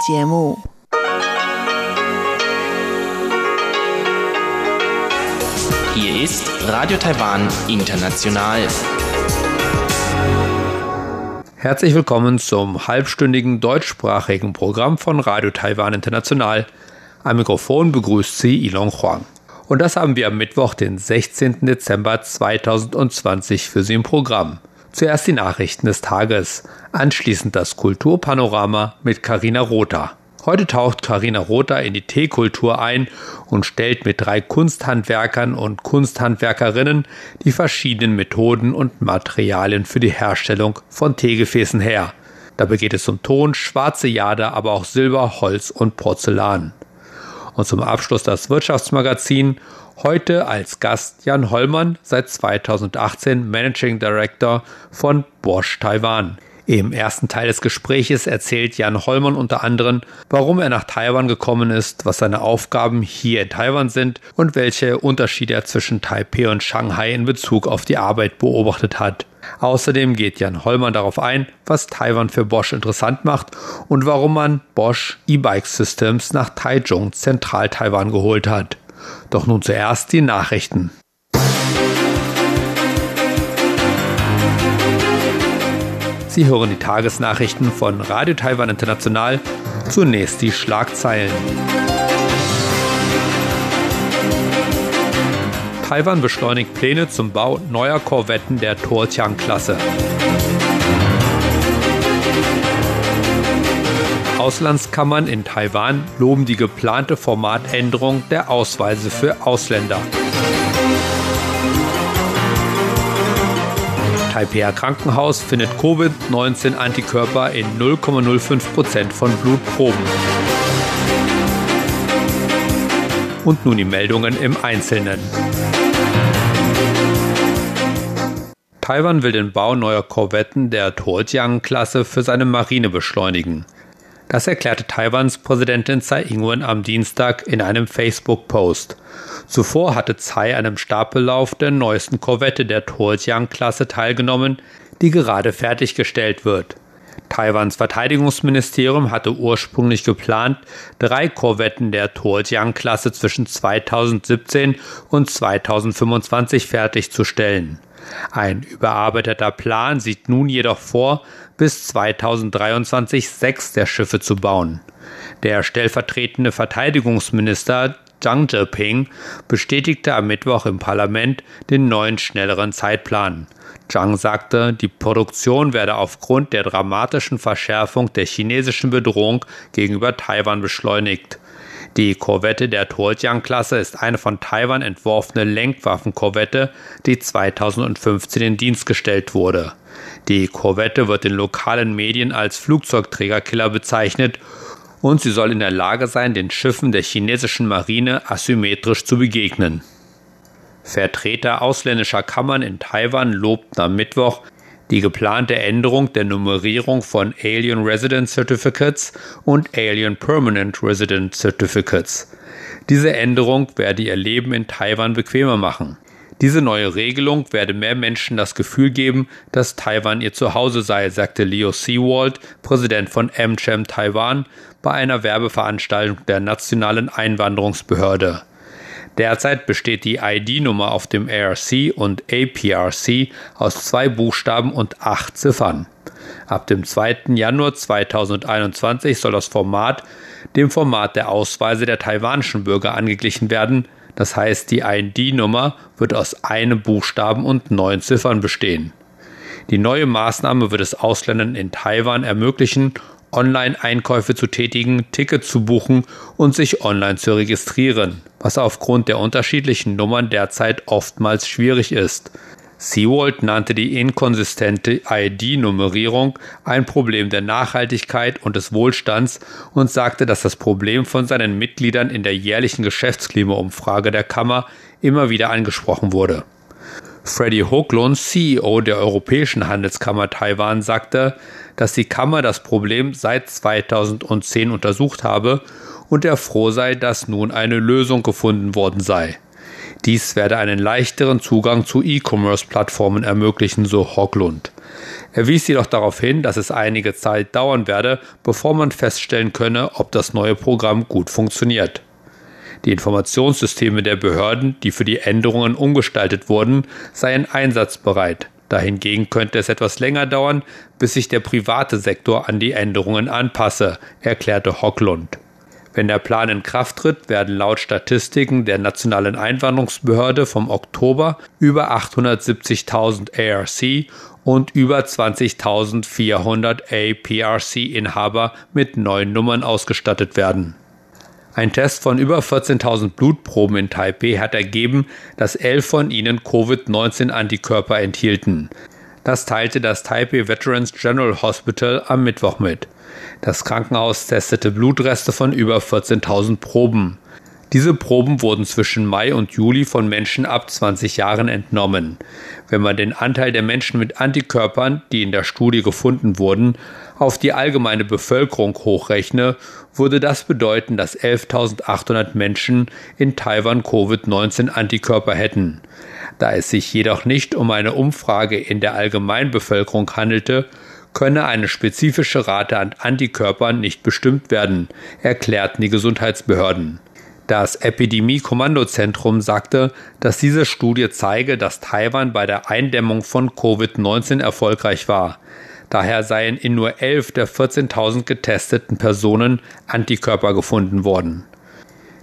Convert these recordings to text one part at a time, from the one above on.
节目。Hier ist Radio Taiwan International. Herzlich willkommen zum halbstündigen deutschsprachigen Programm von Radio Taiwan International. Am Mikrofon begrüßt Sie Ilon Huang. Und das haben wir am Mittwoch, den 16. Dezember 2020 für Sie im Programm. Zuerst die Nachrichten des Tages, anschließend das Kulturpanorama mit Karina Rother. Heute taucht Karina Rother in die Teekultur ein und stellt mit drei Kunsthandwerkern und Kunsthandwerkerinnen die verschiedenen Methoden und Materialien für die Herstellung von Teegefäßen her. Dabei geht es um Ton, schwarze Jade, aber auch Silber, Holz und Porzellan. Und zum Abschluss das Wirtschaftsmagazin. Heute als Gast Jan Hollmann, seit 2018 Managing Director von Bosch Taiwan. Im ersten Teil des Gespräches erzählt Jan Hollmann unter anderem, warum er nach Taiwan gekommen ist, was seine Aufgaben hier in Taiwan sind und welche Unterschiede er zwischen Taipei und Shanghai in Bezug auf die Arbeit beobachtet hat. Außerdem geht Jan Hollmann darauf ein, was Taiwan für Bosch interessant macht und warum man Bosch E-Bike Systems nach Taichung, Zentral-Taiwan geholt hat. Doch nun zuerst die Nachrichten. Sie hören die Tagesnachrichten von Radio Taiwan International. Zunächst die Schlagzeilen. Taiwan beschleunigt Pläne zum Bau neuer Korvetten der Tortiang-Klasse. Auslandskammern in Taiwan loben die geplante Formatänderung der Ausweise für Ausländer. Taipei Krankenhaus findet Covid-19-Antikörper in 0,05% von Blutproben. Und nun die Meldungen im Einzelnen. Taiwan will den Bau neuer Korvetten der Tuojiang-Klasse für seine Marine beschleunigen. Das erklärte Taiwans Präsidentin Tsai Ing-wen am Dienstag in einem Facebook-Post. Zuvor hatte Tsai an einem Stapellauf der neuesten Korvette der Tuojiang-Klasse teilgenommen, die gerade fertiggestellt wird. Taiwans Verteidigungsministerium hatte ursprünglich geplant, drei Korvetten der Tuojiang-Klasse zwischen 2017 und 2025 fertigzustellen. Ein überarbeiteter Plan sieht nun jedoch vor, bis 2023 sechs der Schiffe zu bauen. Der stellvertretende Verteidigungsminister Zhang Zheping bestätigte am Mittwoch im Parlament den neuen schnelleren Zeitplan. Zhang sagte, die Produktion werde aufgrund der dramatischen Verschärfung der chinesischen Bedrohung gegenüber Taiwan beschleunigt. Die Korvette der Tuojiang-Klasse ist eine von Taiwan entworfene Lenkwaffenkorvette, die 2015 in Dienst gestellt wurde. Die Korvette wird in lokalen Medien als Flugzeugträgerkiller bezeichnet und sie soll in der Lage sein, den Schiffen der chinesischen Marine asymmetrisch zu begegnen. Vertreter ausländischer Kammern in Taiwan lobten am Mittwoch die geplante Änderung der Nummerierung von Alien Resident Certificates und Alien Permanent Resident Certificates. Diese Änderung werde ihr Leben in Taiwan bequemer machen. Diese neue Regelung werde mehr Menschen das Gefühl geben, dass Taiwan ihr Zuhause sei, sagte Leo Seawald, Präsident von AmCham Taiwan, bei einer Werbeveranstaltung der Nationalen Einwanderungsbehörde. Derzeit besteht die ID-Nummer auf dem ARC und APRC aus zwei Buchstaben und acht Ziffern. Ab dem 2. Januar 2021 soll das Format dem Format der Ausweise der taiwanischen Bürger angeglichen werden. Das heißt, die ID-Nummer wird aus einem Buchstaben und neun Ziffern bestehen. Die neue Maßnahme wird es Ausländern in Taiwan ermöglichen, Online-Einkäufe zu tätigen, Tickets zu buchen und sich online zu registrieren, was aufgrund der unterschiedlichen Nummern derzeit oftmals schwierig ist. Seawold nannte die inkonsistente ID-Nummerierung ein Problem der Nachhaltigkeit und des Wohlstands und sagte, dass das Problem von seinen Mitgliedern in der jährlichen Geschäftsklimaumfrage der Kammer immer wieder angesprochen wurde. Freddy Hoglund, CEO der Europäischen Handelskammer Taiwan, sagte, dass die Kammer das Problem seit 2010 untersucht habe und er froh sei, dass nun eine Lösung gefunden worden sei. Dies werde einen leichteren Zugang zu E-Commerce-Plattformen ermöglichen, so Hoglund. Er wies jedoch darauf hin, dass es einige Zeit dauern werde, bevor man feststellen könne, ob das neue Programm gut funktioniert. Die Informationssysteme der Behörden, die für die Änderungen umgestaltet wurden, seien einsatzbereit. Dahingegen könnte es etwas länger dauern, bis sich der private Sektor an die Änderungen anpasse, erklärte Hocklund. Wenn der Plan in Kraft tritt, werden laut Statistiken der Nationalen Einwanderungsbehörde vom Oktober über 870.000 ARC und über 20.400 APRC-Inhaber mit neuen Nummern ausgestattet werden. Ein Test von über 14.000 Blutproben in Taipei hat ergeben, dass elf von ihnen Covid-19-Antikörper enthielten. Das teilte das Taipei Veterans General Hospital am Mittwoch mit. Das Krankenhaus testete Blutreste von über 14.000 Proben. Diese Proben wurden zwischen Mai und Juli von Menschen ab 20 Jahren entnommen. Wenn man den Anteil der Menschen mit Antikörpern, die in der Studie gefunden wurden, auf die allgemeine Bevölkerung hochrechne, würde das bedeuten, dass 11.800 Menschen in Taiwan Covid-19 Antikörper hätten. Da es sich jedoch nicht um eine Umfrage in der Allgemeinbevölkerung handelte, könne eine spezifische Rate an Antikörpern nicht bestimmt werden, erklärten die Gesundheitsbehörden. Das Epidemie-Kommandozentrum sagte, dass diese Studie zeige, dass Taiwan bei der Eindämmung von Covid-19 erfolgreich war. Daher seien in nur 11 der 14.000 getesteten Personen Antikörper gefunden worden.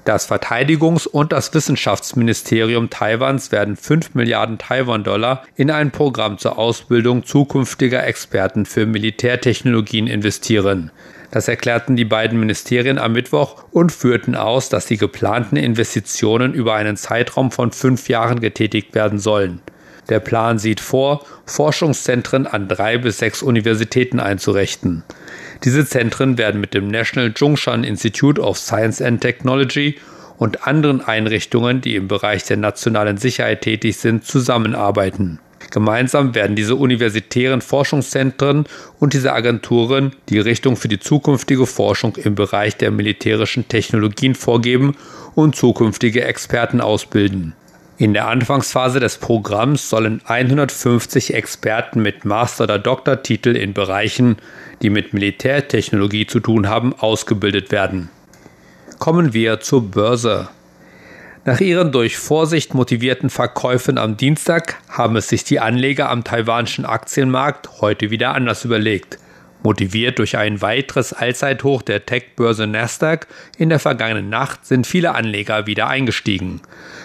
Das Verteidigungs- und das Wissenschaftsministerium Taiwans werden 5 Milliarden Taiwan-Dollar in ein Programm zur Ausbildung zukünftiger Experten für Militärtechnologien investieren. Das erklärten die beiden Ministerien am Mittwoch und führten aus, dass die geplanten Investitionen über einen Zeitraum von fünf Jahren getätigt werden sollen. Der Plan sieht vor, Forschungszentren an drei bis sechs Universitäten einzurichten. Diese Zentren werden mit dem National Zhongshan Institute of Science and Technology und anderen Einrichtungen, die im Bereich der nationalen Sicherheit tätig sind, zusammenarbeiten. Gemeinsam werden diese universitären Forschungszentren und diese Agenturen die Richtung für die zukünftige Forschung im Bereich der militärischen Technologien vorgeben und zukünftige Experten ausbilden. In der Anfangsphase des Programms sollen 150 Experten mit Master- oder Doktortitel in Bereichen, die mit Militärtechnologie zu tun haben, ausgebildet werden. Kommen wir zur Börse. Nach ihren durch Vorsicht motivierten Verkäufen am Dienstag haben es sich die Anleger am taiwanischen Aktienmarkt heute wieder anders überlegt. Motiviert durch ein weiteres Allzeithoch der Tech-Börse Nasdaq in der vergangenen Nacht sind viele Anleger wieder eingestiegen.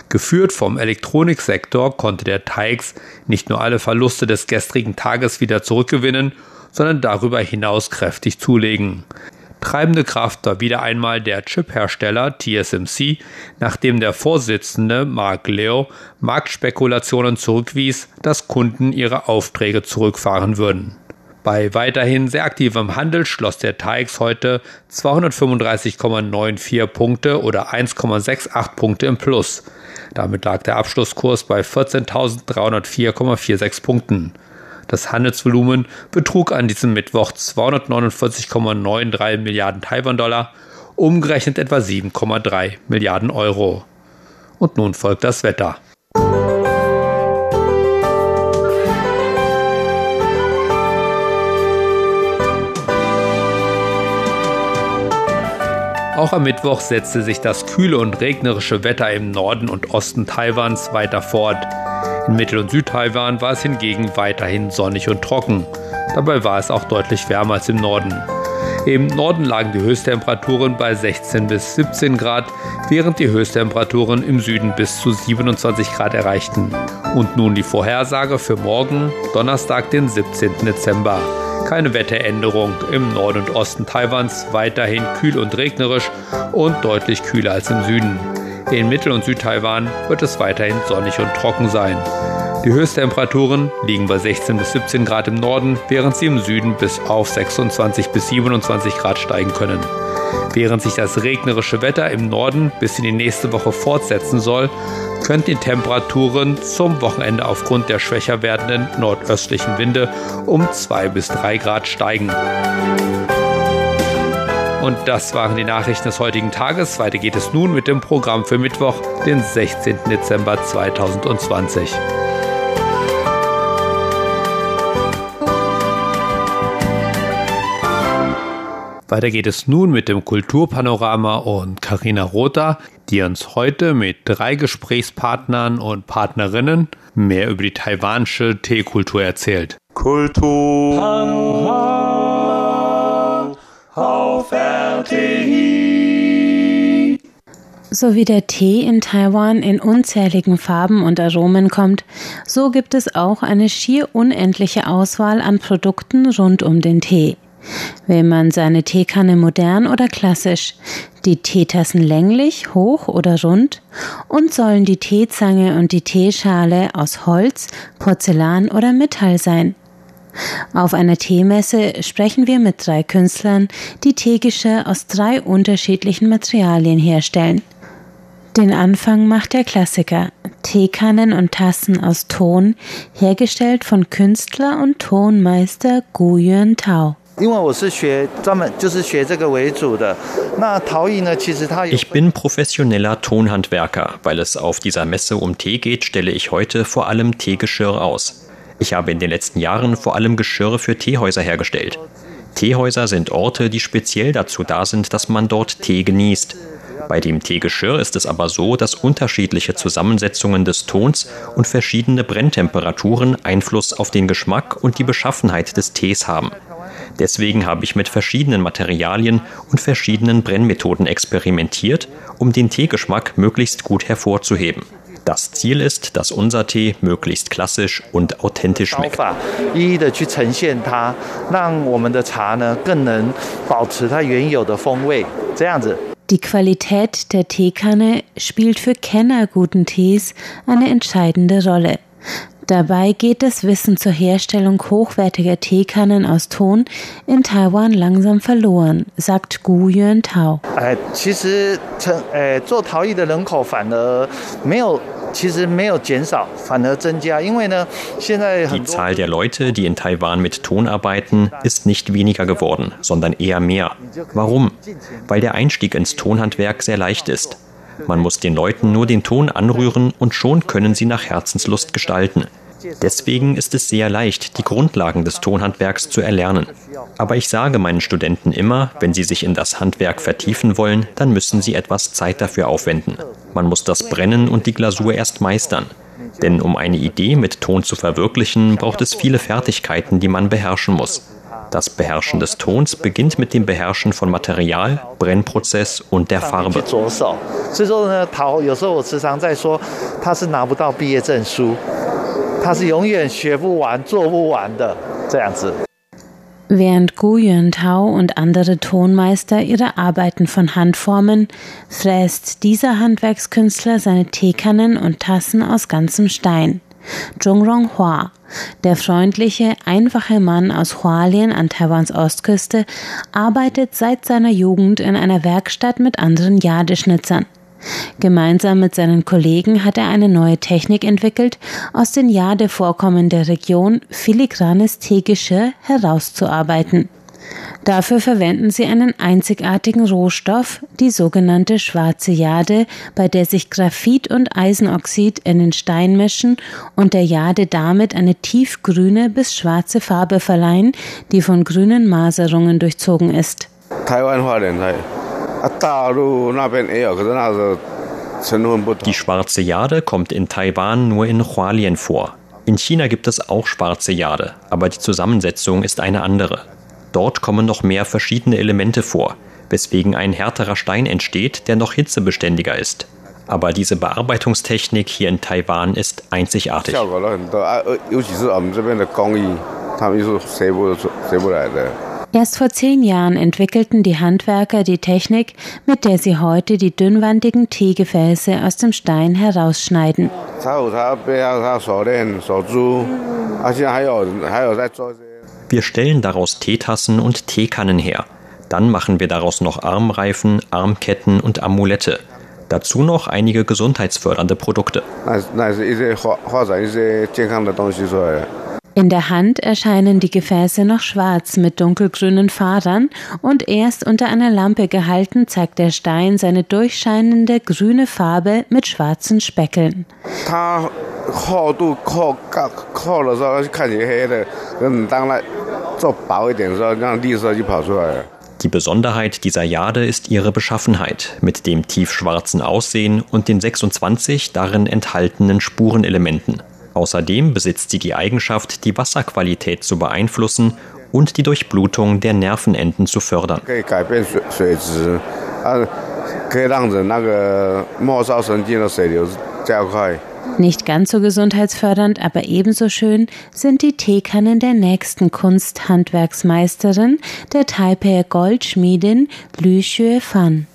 Geführt vom Elektroniksektor konnte der TAIX nicht nur alle Verluste des gestrigen Tages wieder zurückgewinnen, sondern darüber hinaus kräftig zulegen. Treibende Kraft war wieder einmal der Chip-Hersteller TSMC, nachdem der Vorsitzende Mark Leo Marktspekulationen zurückwies, dass Kunden ihre Aufträge zurückfahren würden. Bei weiterhin sehr aktivem Handel schloss der TAIX heute 235,94 Punkte oder 1,68 Punkte im Plus. Damit lag der Abschlusskurs bei 14.304,46 Punkten. Das Handelsvolumen betrug an diesem Mittwoch 249,93 Milliarden Taiwan-Dollar, umgerechnet etwa 7,3 Milliarden Euro. Und nun folgt das Wetter. Auch am Mittwoch setzte sich das kühle und regnerische Wetter im Norden und Osten Taiwans weiter fort. In Mittel- und Südtaiwan war es hingegen weiterhin sonnig und trocken. Dabei war es auch deutlich wärmer als im Norden. Im Norden lagen die Höchsttemperaturen bei 16 bis 17 Grad, während die Höchsttemperaturen im Süden bis zu 27 Grad erreichten. Und nun die Vorhersage für morgen, Donnerstag, den 17. Dezember. Keine Wetteränderung im Norden und Osten Taiwans, weiterhin kühl und regnerisch und deutlich kühler als im Süden. In Mittel- und Südtaiwan wird es weiterhin sonnig und trocken sein. Die Höchsttemperaturen liegen bei 16 bis 17 Grad im Norden, während sie im Süden bis auf 26 bis 27 Grad steigen können. Während sich das regnerische Wetter im Norden bis in die nächste Woche fortsetzen soll, könnten die Temperaturen zum Wochenende aufgrund der schwächer werdenden nordöstlichen Winde um 2 bis 3 Grad steigen. Und das waren die Nachrichten des heutigen Tages. Weiter geht es nun mit dem Programm für Mittwoch, den 16. Dezember 2020. Weiter geht es nun mit dem Kulturpanorama und Karina Rotha, die uns heute mit drei Gesprächspartnern und Partnerinnen mehr über die taiwanische Teekultur erzählt. Kultur auf RTI. So wie der Tee in Taiwan in unzähligen Farben und Aromen kommt, so gibt es auch eine schier unendliche Auswahl an Produkten rund um den Tee. Will man seine Teekanne modern oder klassisch, die Teetassen länglich, hoch oder rund und sollen die Teezange und die Teeschale aus Holz, Porzellan oder Metall sein. Auf einer Teemesse sprechen wir mit drei Künstlern, die Teegeschirr aus drei unterschiedlichen Materialien herstellen. Den Anfang macht der Klassiker. Teekannen und Tassen aus Ton, hergestellt von Künstler und Tonmeister Gu Yuan Tao. Ich bin professioneller Tonhandwerker. Weil es auf dieser Messe um Tee geht, stelle ich heute vor allem Teegeschirr aus. Ich habe in den letzten Jahren vor allem Geschirr für Teehäuser hergestellt. Teehäuser sind Orte, die speziell dazu da sind, dass man dort Tee genießt. Bei dem Teegeschirr ist es aber so, dass unterschiedliche Zusammensetzungen des Tons und verschiedene Brenntemperaturen Einfluss auf den Geschmack und die Beschaffenheit des Tees haben. Deswegen habe ich mit verschiedenen Materialien und verschiedenen Brennmethoden experimentiert, um den Teegeschmack möglichst gut hervorzuheben. Das Ziel ist, dass unser Tee möglichst klassisch und authentisch schmeckt. Die Qualität der Teekanne spielt für Kenner guten Tees eine entscheidende Rolle. Dabei geht das Wissen zur Herstellung hochwertiger Teekannen aus Ton in Taiwan langsam verloren, sagt Gu Yuan Tao. Die Zahl der Leute, die in Taiwan mit Ton arbeiten, ist nicht weniger geworden, sondern eher mehr. Warum? Weil der Einstieg ins Tonhandwerk sehr leicht ist. Man muss den Leuten nur den Ton anrühren und schon können sie nach Herzenslust gestalten. Deswegen ist es sehr leicht, die Grundlagen des Tonhandwerks zu erlernen. Aber ich sage meinen Studenten immer, wenn sie sich in das Handwerk vertiefen wollen, dann müssen sie etwas Zeit dafür aufwenden. Man muss das Brennen und die Glasur erst meistern. Denn um eine Idee mit Ton zu verwirklichen, braucht es viele Fertigkeiten, die man beherrschen muss. Das Beherrschen des Tons beginnt mit dem Beherrschen von Material, Brennprozess und der Farbe. Während Gu Yuan-Tao und andere Tonmeister ihre Arbeiten von Hand formen, fräst dieser Handwerkskünstler seine Teekannen und Tassen aus ganzem Stein. Zhongrong Hua, der freundliche, einfache Mann aus Hualien an Taiwans Ostküste, arbeitet seit seiner Jugend in einer Werkstatt mit anderen Jadeschnitzern. Gemeinsam mit seinen Kollegen hat er eine neue Technik entwickelt, aus den Jadevorkommen der Region filigranes Teegeschirr herauszuarbeiten. Dafür verwenden sie einen einzigartigen Rohstoff, die sogenannte schwarze Jade, bei der sich Graphit und Eisenoxid in den Stein mischen und der Jade damit eine tiefgrüne bis schwarze Farbe verleihen, die von grünen Maserungen durchzogen ist. Taiwan die schwarze Jade kommt in Taiwan nur in Hualien vor. In China gibt es auch schwarze Jade, aber die Zusammensetzung ist eine andere. Dort kommen noch mehr verschiedene Elemente vor, weswegen ein härterer Stein entsteht, der noch hitzebeständiger ist. Aber diese Bearbeitungstechnik hier in Taiwan ist einzigartig. Erst vor zehn Jahren entwickelten die Handwerker die Technik, mit der sie heute die dünnwandigen Teegefäße aus dem Stein herausschneiden. Wir stellen daraus Teetassen und Teekannen her. Dann machen wir daraus noch Armreifen, Armketten und Amulette. Dazu noch einige gesundheitsfördernde Produkte. In der Hand erscheinen die Gefäße noch schwarz mit dunkelgrünen Fadern und erst unter einer Lampe gehalten zeigt der Stein seine durchscheinende grüne Farbe mit schwarzen Speckeln. Die Besonderheit dieser Jade ist ihre Beschaffenheit mit dem tiefschwarzen Aussehen und den 26 darin enthaltenen Spurenelementen. Außerdem besitzt sie die Eigenschaft, die Wasserqualität zu beeinflussen und die Durchblutung der Nervenenden zu fördern. Nicht ganz so gesundheitsfördernd, aber ebenso schön sind die Teekannen der nächsten Kunsthandwerksmeisterin, der Taipei Goldschmiedin Lü Xue Fan.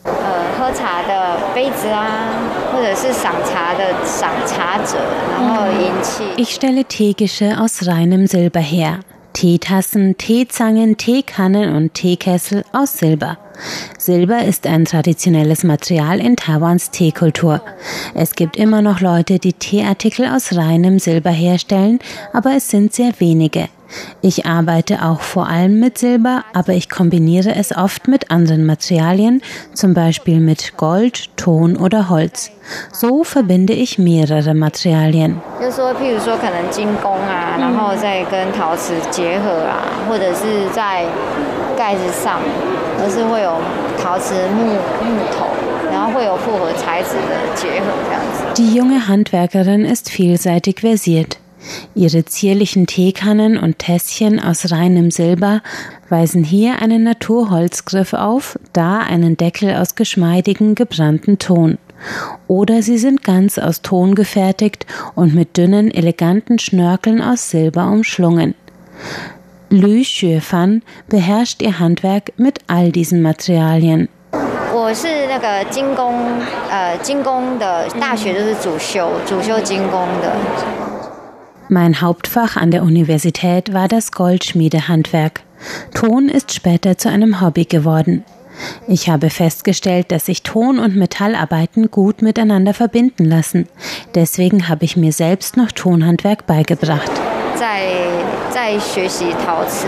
Ich stelle Teegische aus reinem Silber her. Teetassen, Teezangen, Teekannen und Teekessel aus Silber. Silber ist ein traditionelles Material in Taiwans Teekultur. Es gibt immer noch Leute, die Teeartikel aus reinem Silber herstellen, aber es sind sehr wenige. Ich arbeite auch vor allem mit Silber, aber ich kombiniere es oft mit anderen Materialien, zum Beispiel mit Gold, Ton oder Holz. So verbinde ich mehrere Materialien. Die junge Handwerkerin ist vielseitig versiert. Ihre zierlichen Teekannen und Tässchen aus reinem Silber weisen hier einen Naturholzgriff auf, da einen Deckel aus geschmeidigen gebrannten Ton. Oder sie sind ganz aus Ton gefertigt und mit dünnen, eleganten Schnörkeln aus Silber umschlungen. Lü Xuefan beherrscht ihr Handwerk mit all diesen Materialien. 我是那个精工，呃，精工的大学就是主修，主修精工的。 mein Hauptfach an der Universität war das Goldschmiedehandwerk. Ton ist später zu einem Hobby geworden. Ich habe festgestellt, dass sich Ton und Metallarbeiten gut miteinander verbinden lassen. Deswegen habe ich mir selbst noch Tonhandwerk beigebracht. 在在学习陶瓷，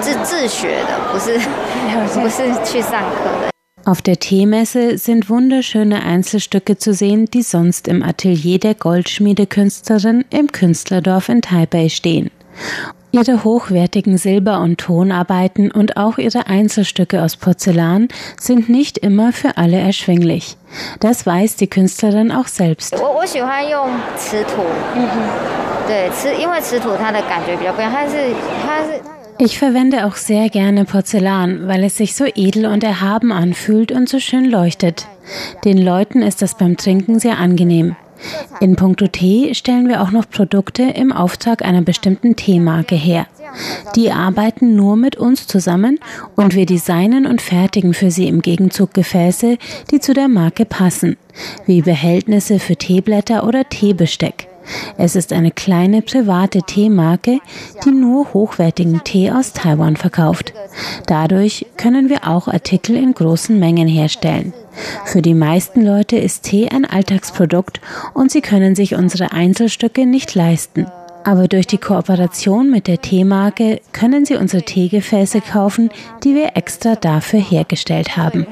自自学的，不是不是去上课的。 Auf der Teemesse sind wunderschöne Einzelstücke zu sehen, die sonst im Atelier der Goldschmiedekünstlerin im Künstlerdorf in Taipei stehen. Ihre hochwertigen Silber- und Tonarbeiten und auch ihre Einzelstücke aus Porzellan sind nicht immer für alle erschwinglich. Das weiß die Künstlerin auch selbst. 我喜 ich verwende auch sehr gerne Porzellan, weil es sich so edel und erhaben anfühlt und so schön leuchtet. Den Leuten ist das beim Trinken sehr angenehm. In puncto Tee stellen wir auch noch Produkte im Auftrag einer bestimmten Teemarke her. Die arbeiten nur mit uns zusammen und wir designen und fertigen für sie im Gegenzug Gefäße, die zu der Marke passen, wie Behältnisse für Teeblätter oder Teebesteck. Es ist eine kleine private Teemarke, die nur hochwertigen Tee aus Taiwan verkauft. Dadurch können wir auch Artikel in großen Mengen herstellen. Für die meisten Leute ist Tee ein Alltagsprodukt und sie können sich unsere Einzelstücke nicht leisten. Aber durch die Kooperation mit der Teemarke können Sie unsere Teegefäße kaufen, die wir extra dafür hergestellt haben.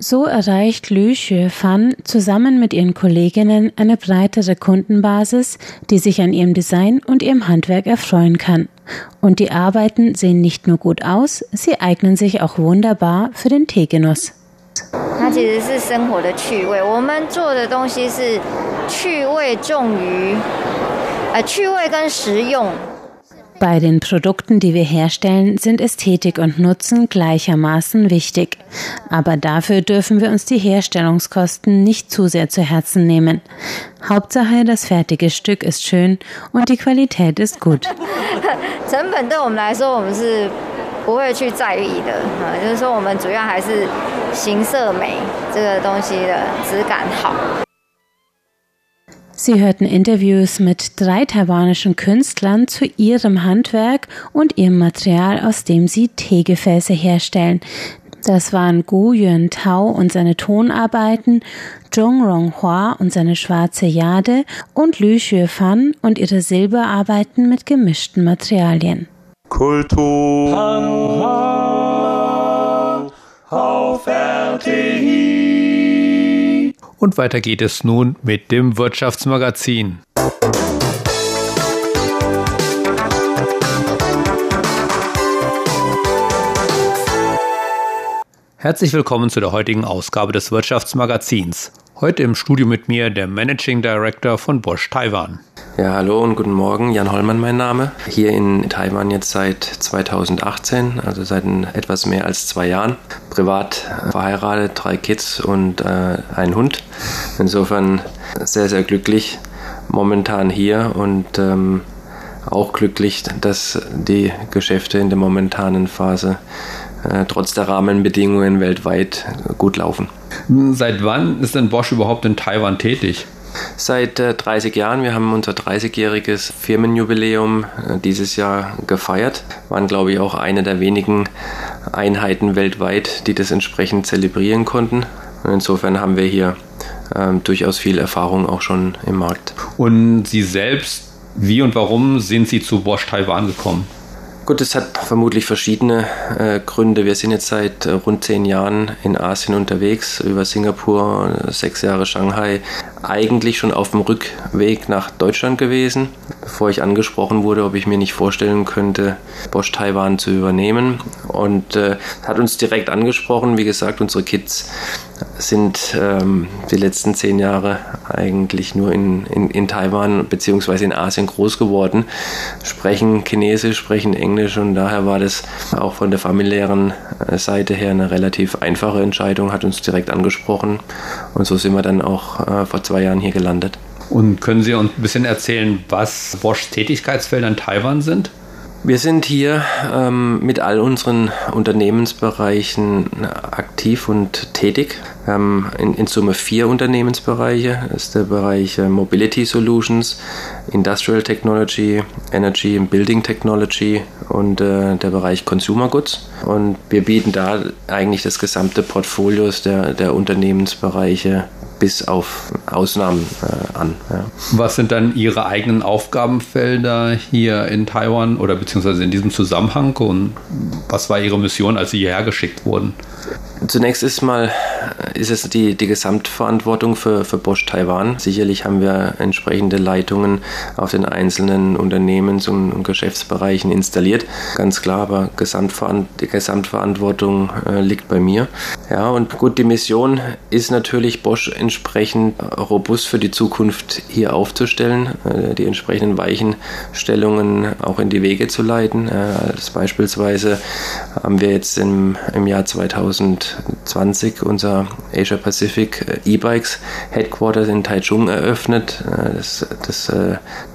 So erreicht Lü Fan zusammen mit ihren Kolleginnen eine breitere Kundenbasis, die sich an ihrem Design und ihrem Handwerk erfreuen kann. Und die Arbeiten sehen nicht nur gut aus, sie eignen sich auch wunderbar für den Teegenuss. 它其实是生活的趣味。我们做的东西是趣味重于，呃，趣味跟实用。 bei den Produkten, die wir herstellen, sind Ästhetik und Nutzen gleichermaßen wichtig. Aber dafür dürfen wir uns die Herstellungskosten nicht zu sehr zu Herzen nehmen. Hauptsache, das fertige Stück ist schön und die Qualität ist gut. 成本对我们来说，我们是不会去在意的啊，就是说我们主要还是形色美这个东西的质感好。 Sie hörten Interviews mit drei taiwanischen Künstlern zu ihrem Handwerk und ihrem Material, aus dem sie Teegefäße herstellen. Das waren Gu Yuan Tao und seine Tonarbeiten, Zhong Rong Hua und seine schwarze Jade und Lü Xue Fan und ihre Silberarbeiten mit gemischten Materialien. Kultur auf RTI Und weiter geht es nun mit dem Wirtschaftsmagazin. Herzlich willkommen zu der heutigen Ausgabe des Wirtschaftsmagazins. Heute im Studio mit mir der Managing Director von Bosch Taiwan. Ja, hallo und guten Morgen. Jan Hollmann mein Name. Hier in Taiwan jetzt seit 2018, also seit etwas mehr als zwei Jahren. Privat verheiratet, drei Kids und äh, ein Hund. Insofern sehr, sehr glücklich momentan hier und ähm, auch glücklich, dass die Geschäfte in der momentanen Phase äh, trotz der Rahmenbedingungen weltweit gut laufen. Seit wann ist denn Bosch überhaupt in Taiwan tätig? Seit äh, 30 Jahren. Wir haben unser 30-jähriges Firmenjubiläum äh, dieses Jahr gefeiert. Waren, glaube ich, auch eine der wenigen Einheiten weltweit, die das entsprechend zelebrieren konnten. Und insofern haben wir hier äh, durchaus viel Erfahrung auch schon im Markt. Und Sie selbst, wie und warum sind Sie zu Bosch Taiwan gekommen? Gut, es hat vermutlich verschiedene äh, Gründe. Wir sind jetzt seit äh, rund zehn Jahren in Asien unterwegs, über Singapur, sechs Jahre Shanghai, eigentlich schon auf dem Rückweg nach Deutschland gewesen, bevor ich angesprochen wurde, ob ich mir nicht vorstellen könnte, Bosch Taiwan zu übernehmen. Und äh, hat uns direkt angesprochen. Wie gesagt, unsere Kids sind ähm, die letzten zehn Jahre eigentlich nur in, in, in Taiwan bzw. in Asien groß geworden, sprechen Chinesisch, sprechen Englisch und daher war das auch von der familiären äh, Seite her eine relativ einfache Entscheidung, hat uns direkt angesprochen und so sind wir dann auch äh, vor zwei Jahren hier gelandet. Und können Sie uns ein bisschen erzählen, was Boschs Tätigkeitsfelder in Taiwan sind? Wir sind hier ähm, mit all unseren Unternehmensbereichen aktiv und tätig. Wir haben in, in Summe vier Unternehmensbereiche. Das ist der Bereich äh, Mobility Solutions, Industrial Technology, Energy and Building Technology und äh, der Bereich Consumer Goods. Und wir bieten da eigentlich das gesamte Portfolio der, der Unternehmensbereiche bis auf Ausnahmen äh, an. Ja. Was sind dann Ihre eigenen Aufgabenfelder hier in Taiwan oder beziehungsweise in diesem Zusammenhang und was war Ihre Mission, als Sie hierher geschickt wurden? Zunächst ist mal ist es die, die Gesamtverantwortung für, für Bosch Taiwan. Sicherlich haben wir entsprechende Leitungen auf den einzelnen Unternehmens- und, Geschäftsbereichen installiert. Ganz klar, aber Gesamtveran die Gesamtverantwortung äh, liegt bei mir. Ja, und gut, die Mission ist natürlich, Bosch entsprechend robust für die Zukunft hier aufzustellen, äh, die entsprechenden Weichenstellungen auch in die Wege zu leiten. Äh, als beispielsweise haben wir jetzt im, im Jahr 2000 2020 unser Asia Pacific äh, E-Bikes Headquarters in Taichung eröffnet. Das, das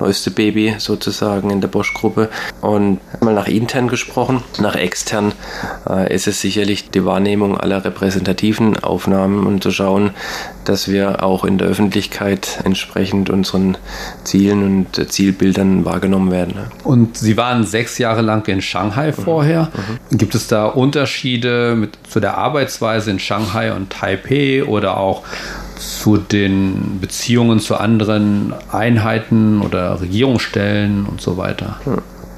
neueste Baby sozusagen in der Bosch-Gruppe. Und mal nach intern gesprochen, nach extern ist es sicherlich die Wahrnehmung aller repräsentativen Aufnahmen und zu schauen, dass wir auch in der Öffentlichkeit entsprechend unseren Zielen und Zielbildern wahrgenommen werden. Und Sie waren sechs Jahre lang in Shanghai mhm. vorher. Mhm. Gibt es da Unterschiede mit, zu der Arbeitsweise in Shanghai und Taipei oder auch zu den Beziehungen zu anderen Einheiten oder Regierungsstellen und so weiter?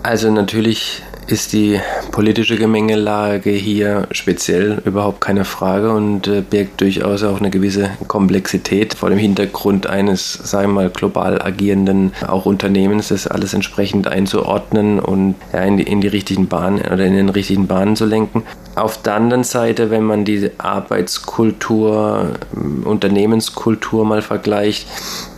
Also natürlich ist die politische Gemengelage hier speziell überhaupt keine Frage und äh, birgt durchaus auch eine gewisse Komplexität vor dem Hintergrund eines, sagen wir mal, global agierenden auch Unternehmens, das alles entsprechend einzuordnen und in, die, in die richtigen Bahnen oder in den richtigen Bahnen zu lenken. Auf der anderen Seite, wenn man die Arbeitskultur, Unternehmenskultur mal vergleicht,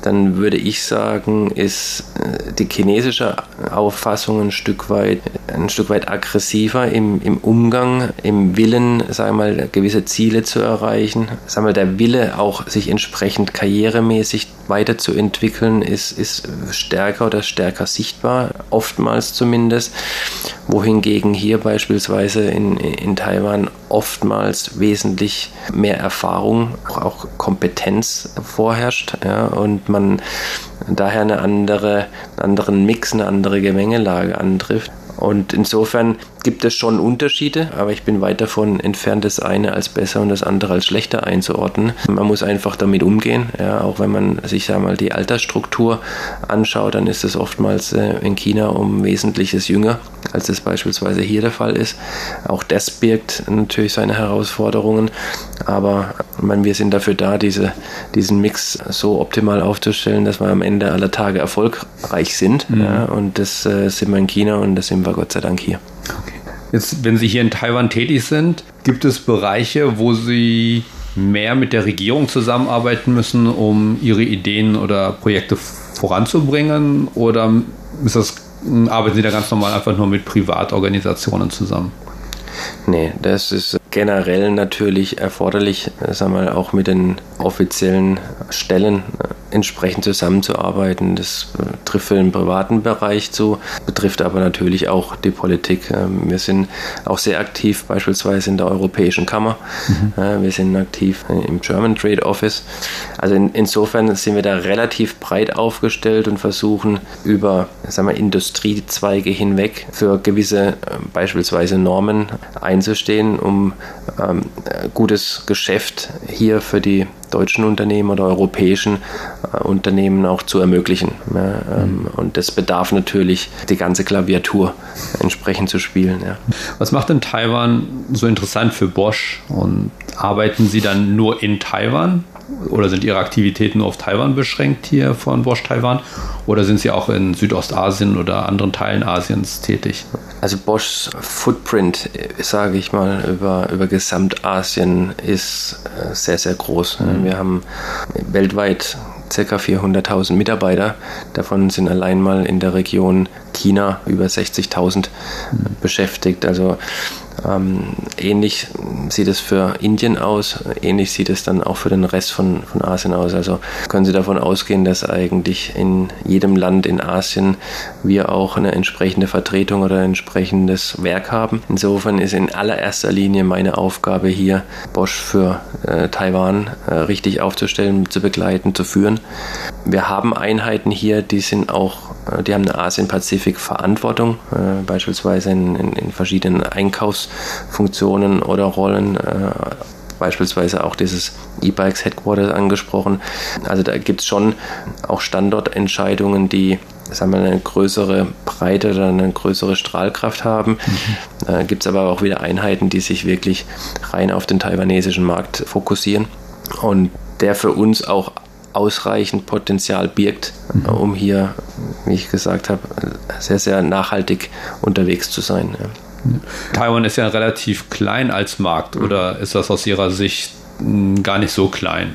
dann würde ich sagen, ist äh, die chinesische Auffassung ein Stück weit, ein Stück weit aggressiver im, im Umgang, im Willen, sagen wir mal, gewisse Ziele zu erreichen. Sagen wir, der Wille auch sich entsprechend karrieremäßig weiterzuentwickeln, ist, ist stärker oder stärker sichtbar, oftmals zumindest. Wohingegen hier beispielsweise in, in Taiwan oftmals wesentlich mehr Erfahrung, auch Kompetenz vorherrscht ja, und man daher eine andere, einen anderen Mix, eine andere Gemengelage antrifft. Und insofern gibt es schon Unterschiede, aber ich bin weit davon entfernt, das eine als besser und das andere als schlechter einzuordnen. Man muss einfach damit umgehen. Ja, auch wenn man sich sag mal, die Altersstruktur anschaut, dann ist es oftmals äh, in China um Wesentliches jünger, als es beispielsweise hier der Fall ist. Auch das birgt natürlich seine Herausforderungen, aber meine, wir sind dafür da, diese, diesen Mix so optimal aufzustellen, dass wir am Ende aller Tage erfolgreich sind. Mhm. Ja, und das äh, sind wir in China und das sind wir Gott sei Dank hier. Okay. Jetzt, wenn Sie hier in Taiwan tätig sind, gibt es Bereiche, wo Sie mehr mit der Regierung zusammenarbeiten müssen, um Ihre Ideen oder Projekte voranzubringen? Oder ist das, arbeiten Sie da ganz normal einfach nur mit Privatorganisationen zusammen? Nee, das ist generell natürlich erforderlich, sagen wir mal, auch mit den offiziellen Stellen entsprechend zusammenzuarbeiten. Das äh, trifft für den privaten Bereich zu, betrifft aber natürlich auch die Politik. Ähm, wir sind auch sehr aktiv beispielsweise in der Europäischen Kammer. Mhm. Wir sind aktiv im German Trade Office. Also in, insofern sind wir da relativ breit aufgestellt und versuchen über sagen wir, Industriezweige hinweg für gewisse äh, beispielsweise Normen einzustehen, um ähm, gutes Geschäft hier für die deutschen Unternehmen oder europäischen äh, Unternehmen auch zu ermöglichen. Ja, ähm, mhm. Und das bedarf natürlich, die ganze Klaviatur entsprechend zu spielen. Ja. Was macht denn Taiwan so interessant für Bosch? Und arbeiten Sie dann nur in Taiwan oder sind Ihre Aktivitäten nur auf Taiwan beschränkt hier von Bosch Taiwan? Oder sind Sie auch in Südostasien oder anderen Teilen Asiens tätig? Also Boschs Footprint, sage ich mal, über, über Gesamtasien ist äh, sehr, sehr groß. Mhm. Wir haben weltweit ca. 400.000 Mitarbeiter. Davon sind allein mal in der Region China über 60.000 mhm. beschäftigt. Also ähnlich sieht es für Indien aus, ähnlich sieht es dann auch für den Rest von, von Asien aus. Also können Sie davon ausgehen, dass eigentlich in jedem Land in Asien wir auch eine entsprechende Vertretung oder ein entsprechendes Werk haben. Insofern ist in allererster Linie meine Aufgabe hier, Bosch für äh, Taiwan äh, richtig aufzustellen, zu begleiten, zu führen. Wir haben Einheiten hier, die sind auch, die haben eine Asien-Pazifik-Verantwortung, äh, beispielsweise in, in, in verschiedenen Einkaufs- Funktionen oder Rollen äh, beispielsweise auch dieses E-Bikes Headquarters angesprochen. Also da gibt es schon auch Standortentscheidungen, die sagen wir, eine größere Breite oder eine größere Strahlkraft haben. Mhm. Da gibt es aber auch wieder Einheiten, die sich wirklich rein auf den taiwanesischen Markt fokussieren und der für uns auch ausreichend Potenzial birgt, mhm. um hier, wie ich gesagt habe, sehr, sehr nachhaltig unterwegs zu sein. Taiwan ist ja relativ klein als Markt oder ist das aus Ihrer Sicht hm, gar nicht so klein?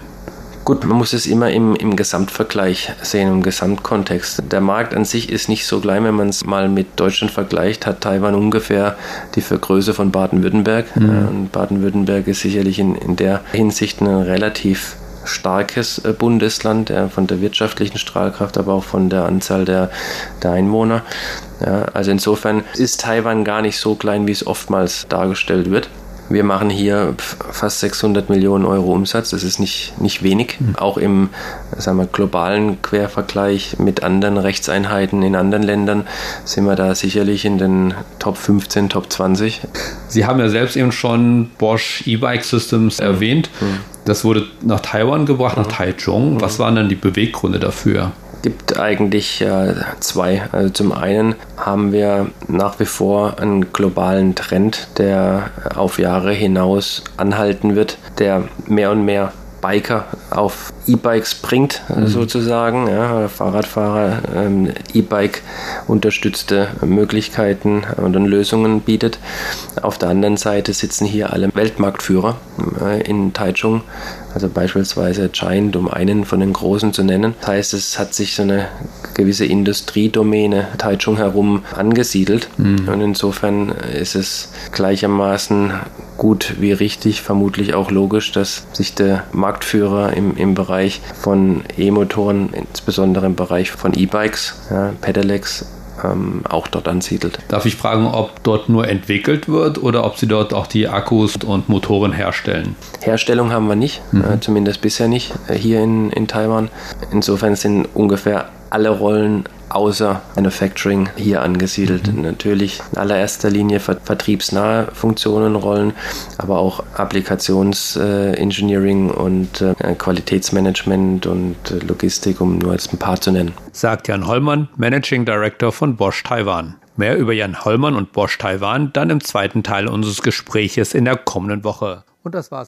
Gut, man muss es immer im, im Gesamtvergleich sehen, im Gesamtkontext. Der Markt an sich ist nicht so klein, wenn man es mal mit Deutschland vergleicht, hat Taiwan ungefähr die Größe von Baden-Württemberg. Mhm. Und Baden-Württemberg ist sicherlich in, in der Hinsicht ein relativ starkes äh, Bundesland, von der wirtschaftlichen Strahlkraft, aber auch von der Anzahl der, der Einwohner. Ja, also insofern ist Taiwan gar nicht so klein, wie es oftmals dargestellt wird. Wir machen hier fast 600 Millionen Euro Umsatz. Das ist nicht, nicht wenig. Mhm. Auch im sagen wir, globalen Quervergleich mit anderen Rechtseinheiten in anderen Ländern sind wir da sicherlich in den Top 15, Top 20. Sie haben ja selbst eben schon Bosch E-Bike Systems mhm. erwähnt. Mhm. Das wurde nach Taiwan gebracht, nach mhm. Taichung. Was mhm. waren dann die Beweggründe dafür? gibt eigentlich äh, zwei. Also zum einen haben wir nach wie vor einen globalen Trend, der auf Jahre hinaus anhalten wird, der mehr und mehr Biker auf E-Bikes bringt, mhm. sozusagen. Ja, Fahrradfahrer ähm, E-Bike unterstützte Möglichkeiten und Lösungen bietet. Auf der anderen Seite sitzen hier alle Weltmarktführer äh, in Taichung, also beispielsweise Giant, um einen von den großen zu nennen. Das heißt, es hat sich so eine gewisse Industriedomäne Taichung herum angesiedelt mhm. und insofern ist es gleichermaßen gut wie richtig, vermutlich auch logisch, dass sich der Marktführer im, im Bereich von E-Motoren, insbesondere im Bereich von E-Bikes, ja, Pedelecs, ähm, auch dort ansiedelt. Darf ich fragen, ob dort nur entwickelt wird oder ob Sie dort auch die Akkus und Motoren herstellen? Herstellung haben wir nicht, mhm. äh, zumindest bisher nicht, äh, hier in, in Taiwan. Insofern sind ungefähr alle Rollen außer Manufacturing hier angesiedelt. Mhm. Natürlich in allererster Linie vertriebsnahe Funktionen, Rollen, aber auch Applikationsengineering und äh, Qualitätsmanagement und äh, Logistik, um nur als ein paar zu nennen. Sagt Jan Hollmann, Managing Director von Bosch Taiwan. Mehr über Jan Hollmann und Bosch Taiwan dann im zweiten Teil unseres Gespräches in der kommenden Woche. Und das war's.